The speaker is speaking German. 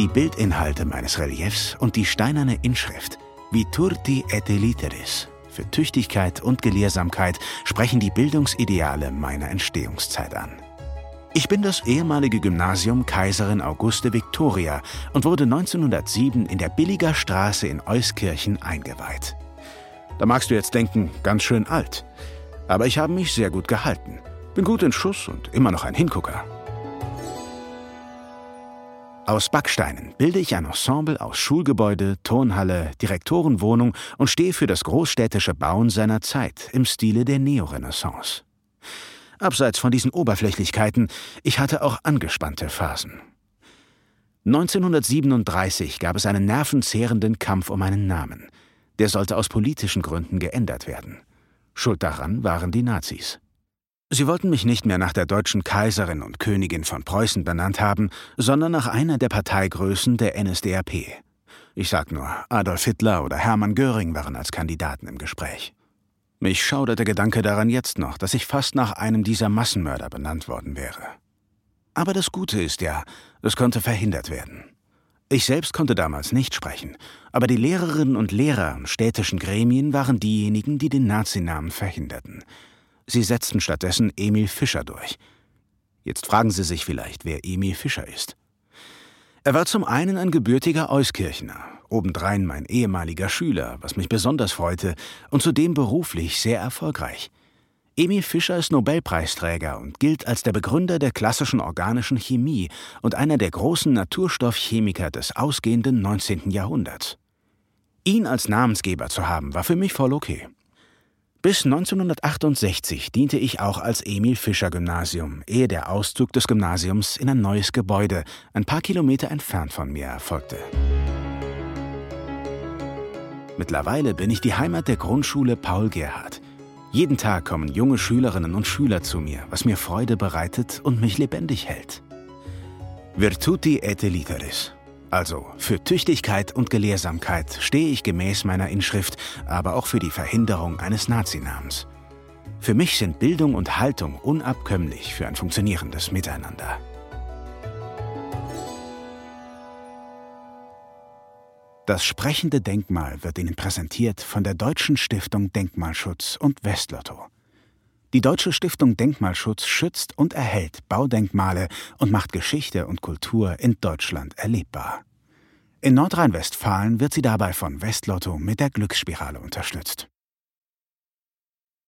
Die Bildinhalte meines Reliefs und die steinerne Inschrift Viturti et Literis für Tüchtigkeit und Gelehrsamkeit sprechen die Bildungsideale meiner Entstehungszeit an. Ich bin das ehemalige Gymnasium Kaiserin Auguste Victoria und wurde 1907 in der Billiger Straße in Euskirchen eingeweiht. Da magst du jetzt denken, ganz schön alt. Aber ich habe mich sehr gut gehalten. Bin gut in Schuss und immer noch ein Hingucker. Aus Backsteinen bilde ich ein Ensemble aus Schulgebäude, Turnhalle, Direktorenwohnung und stehe für das großstädtische Bauen seiner Zeit im Stile der Neorenaissance. Abseits von diesen Oberflächlichkeiten, ich hatte auch angespannte Phasen. 1937 gab es einen nervenzehrenden Kampf um einen Namen. Der sollte aus politischen Gründen geändert werden. Schuld daran waren die Nazis. Sie wollten mich nicht mehr nach der deutschen Kaiserin und Königin von Preußen benannt haben, sondern nach einer der Parteigrößen der NSDAP. Ich sag nur, Adolf Hitler oder Hermann Göring waren als Kandidaten im Gespräch. Mich schaudert der Gedanke daran jetzt noch, dass ich fast nach einem dieser Massenmörder benannt worden wäre. Aber das Gute ist ja, es konnte verhindert werden. Ich selbst konnte damals nicht sprechen, aber die Lehrerinnen und Lehrer und städtischen Gremien waren diejenigen, die den Nazinamen verhinderten. Sie setzten stattdessen Emil Fischer durch. Jetzt fragen Sie sich vielleicht, wer Emil Fischer ist. Er war zum einen ein gebürtiger Euskirchener, obendrein mein ehemaliger Schüler, was mich besonders freute, und zudem beruflich sehr erfolgreich. Emil Fischer ist Nobelpreisträger und gilt als der Begründer der klassischen organischen Chemie und einer der großen Naturstoffchemiker des ausgehenden 19. Jahrhunderts. Ihn als Namensgeber zu haben, war für mich voll okay. Bis 1968 diente ich auch als Emil Fischer Gymnasium, ehe der Auszug des Gymnasiums in ein neues Gebäude, ein paar Kilometer entfernt von mir, erfolgte. Mittlerweile bin ich die Heimat der Grundschule Paul Gerhard. Jeden Tag kommen junge Schülerinnen und Schüler zu mir, was mir Freude bereitet und mich lebendig hält. Virtuti et Literis, also für Tüchtigkeit und Gelehrsamkeit stehe ich gemäß meiner Inschrift, aber auch für die Verhinderung eines Nazinamens. Für mich sind Bildung und Haltung unabkömmlich für ein funktionierendes Miteinander. Das sprechende Denkmal wird Ihnen präsentiert von der Deutschen Stiftung Denkmalschutz und Westlotto. Die Deutsche Stiftung Denkmalschutz schützt und erhält Baudenkmale und macht Geschichte und Kultur in Deutschland erlebbar. In Nordrhein-Westfalen wird sie dabei von Westlotto mit der Glücksspirale unterstützt.